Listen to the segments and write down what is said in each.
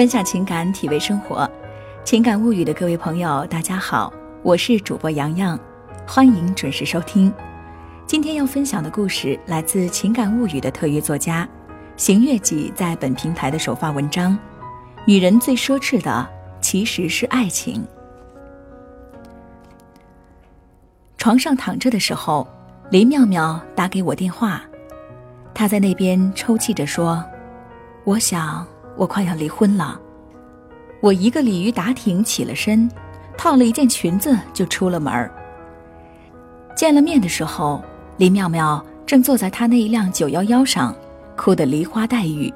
分享情感，体味生活。情感物语的各位朋友，大家好，我是主播洋洋，欢迎准时收听。今天要分享的故事来自情感物语的特约作家邢月季在本平台的首发文章《女人最奢侈的其实是爱情》。床上躺着的时候，林妙妙打给我电话，她在那边抽泣着说：“我想。”我快要离婚了，我一个鲤鱼打挺起了身，套了一件裙子就出了门儿。见了面的时候，林妙妙正坐在她那一辆九幺幺上，哭得梨花带雨，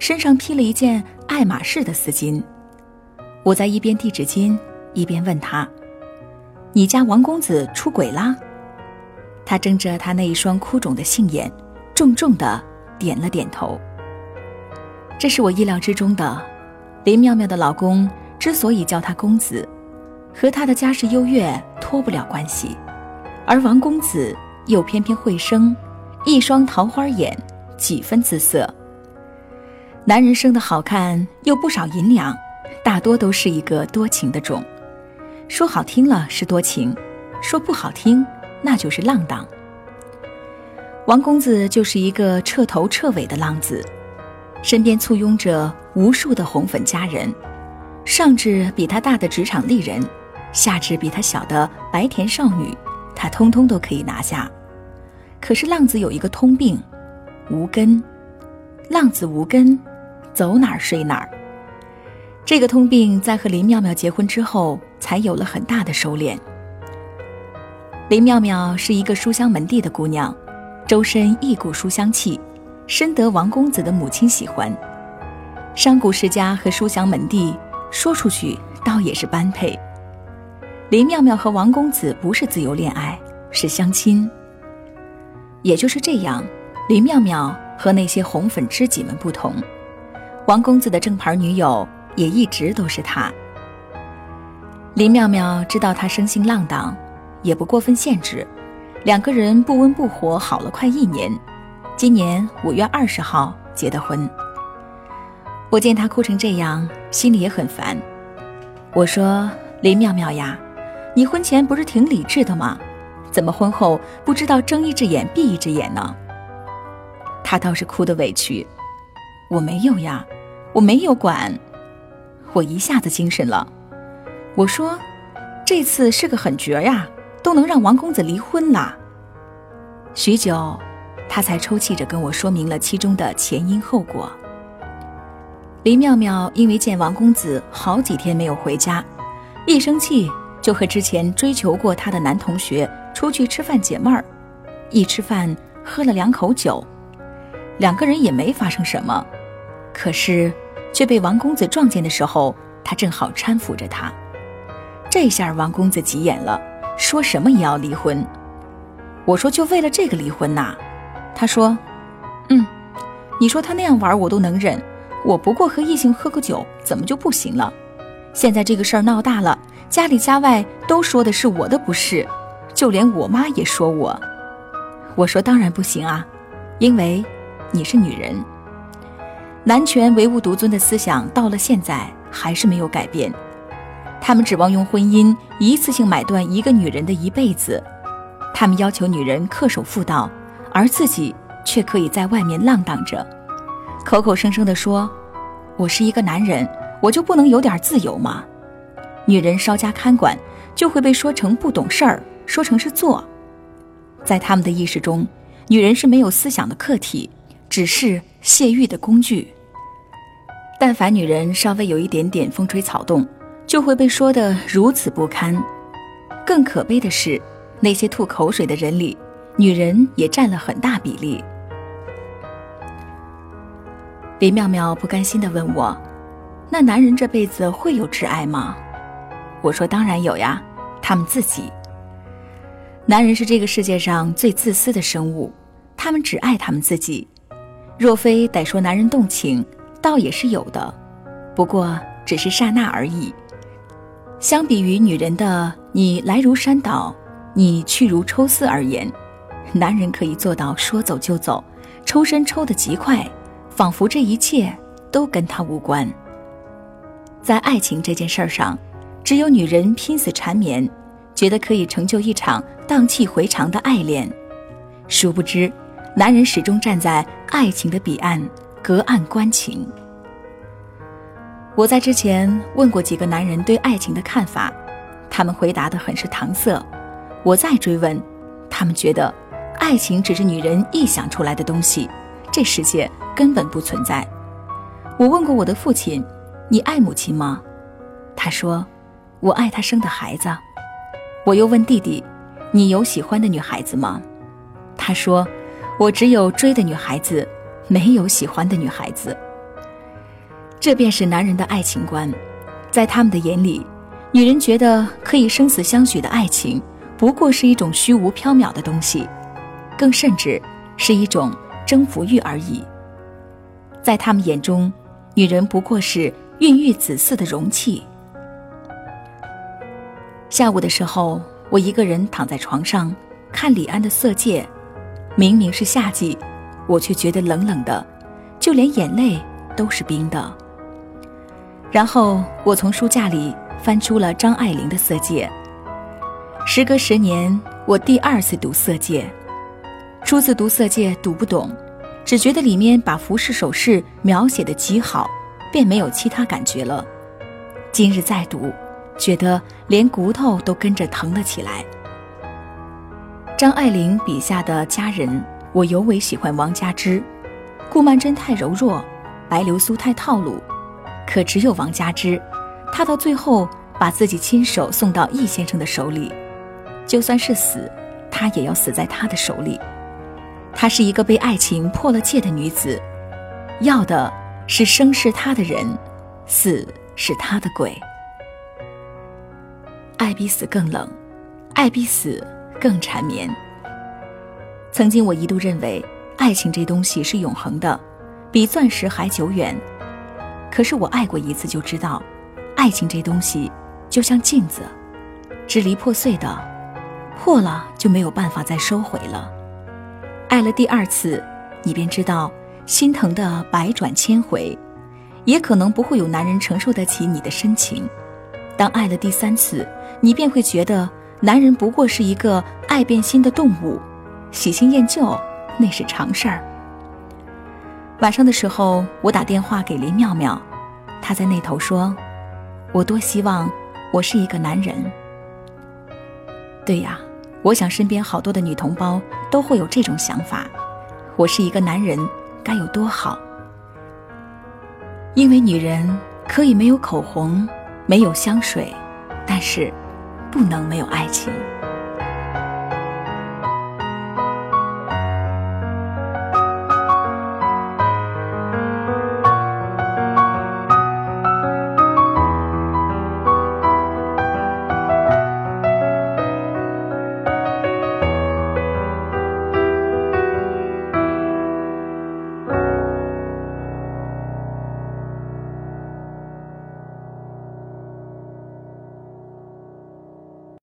身上披了一件爱马仕的丝巾。我在一边递纸巾，一边问她：“你家王公子出轨啦？”她睁着她那一双哭肿的杏眼，重重的点了点头。这是我意料之中的。林妙妙的老公之所以叫他公子，和他的家世优越脱不了关系，而王公子又偏偏会生，一双桃花眼，几分姿色。男人生的好看又不少银两，大多都是一个多情的种。说好听了是多情，说不好听那就是浪荡。王公子就是一个彻头彻尾的浪子。身边簇拥着无数的红粉佳人，上至比他大的职场丽人，下至比他小的白甜少女，他通通都可以拿下。可是浪子有一个通病，无根。浪子无根，走哪儿睡哪儿。这个通病在和林妙妙结婚之后，才有了很大的收敛。林妙妙是一个书香门第的姑娘，周身一股书香气。深得王公子的母亲喜欢，商贾世家和书香门第，说出去倒也是般配。林妙妙和王公子不是自由恋爱，是相亲。也就是这样，林妙妙和那些红粉知己们不同，王公子的正牌女友也一直都是她。林妙妙知道他生性浪荡，也不过分限制，两个人不温不火，好了快一年。今年五月二十号结的婚。我见她哭成这样，心里也很烦。我说：“林妙妙呀，你婚前不是挺理智的吗？怎么婚后不知道睁一只眼闭一只眼呢？”她倒是哭得委屈。我没有呀，我没有管。我一下子精神了。我说：“这次是个狠角呀，都能让王公子离婚了。”许久。他才抽泣着跟我说明了其中的前因后果。林妙妙因为见王公子好几天没有回家，一生气就和之前追求过她的男同学出去吃饭解闷儿，一吃饭喝了两口酒，两个人也没发生什么，可是却被王公子撞见的时候，他正好搀扶着她，这下王公子急眼了，说什么也要离婚。我说就为了这个离婚呐？他说：“嗯，你说他那样玩我都能忍，我不过和异性喝个酒，怎么就不行了？现在这个事儿闹大了，家里家外都说的是我的不是，就连我妈也说我。我说当然不行啊，因为你是女人，男权唯物独尊的思想到了现在还是没有改变，他们指望用婚姻一次性买断一个女人的一辈子，他们要求女人恪守妇道。”而自己却可以在外面浪荡着，口口声声地说：“我是一个男人，我就不能有点自由吗？”女人稍加看管，就会被说成不懂事儿，说成是做。在他们的意识中，女人是没有思想的客体，只是泄欲的工具。但凡女人稍微有一点点风吹草动，就会被说得如此不堪。更可悲的是，那些吐口水的人里。女人也占了很大比例。林妙妙不甘心地问我：“那男人这辈子会有挚爱吗？”我说：“当然有呀，他们自己。男人是这个世界上最自私的生物，他们只爱他们自己。若非得说男人动情，倒也是有的，不过只是刹那而已。相比于女人的‘你来如山倒，你去如抽丝’而言。”男人可以做到说走就走，抽身抽得极快，仿佛这一切都跟他无关。在爱情这件事儿上，只有女人拼死缠绵，觉得可以成就一场荡气回肠的爱恋，殊不知，男人始终站在爱情的彼岸，隔岸观情。我在之前问过几个男人对爱情的看法，他们回答的很是搪塞。我再追问，他们觉得爱情只是女人臆想出来的东西，这世界根本不存在。我问过我的父亲：“你爱母亲吗？”他说：“我爱她生的孩子。”我又问弟弟：“你有喜欢的女孩子吗？”他说：“我只有追的女孩子，没有喜欢的女孩子。”这便是男人的爱情观，在他们的眼里，女人觉得可以生死相许的爱情，不过是一种虚无缥缈的东西，更甚至是一种征服欲而已。在他们眼中，女人不过是孕育子嗣的容器。下午的时候，我一个人躺在床上看李安的《色戒》，明明是夏季，我却觉得冷冷的，就连眼泪都是冰的。然后我从书架里翻出了张爱玲的《色戒》。时隔十年，我第二次读《色戒》，初次读《色戒》读不懂，只觉得里面把服饰首饰描写的极好，便没有其他感觉了。今日再读，觉得连骨头都跟着疼了起来。张爱玲笔下的佳人，我尤为喜欢王佳芝，顾曼桢太柔弱，白流苏太套路。可只有王佳芝，她到最后把自己亲手送到易先生的手里，就算是死，她也要死在他的手里。她是一个被爱情破了戒的女子，要的是生是她的人，死是她的鬼。爱比死更冷，爱比死更缠绵。曾经我一度认为，爱情这东西是永恒的，比钻石还久远。可是我爱过一次就知道，爱情这东西就像镜子，支离破碎的，破了就没有办法再收回了。爱了第二次，你便知道心疼的百转千回，也可能不会有男人承受得起你的深情。当爱了第三次，你便会觉得男人不过是一个爱变心的动物，喜新厌旧那是常事儿。晚上的时候，我打电话给林妙妙，她在那头说：“我多希望我是一个男人。”对呀，我想身边好多的女同胞都会有这种想法：我是一个男人，该有多好？因为女人可以没有口红，没有香水，但是不能没有爱情。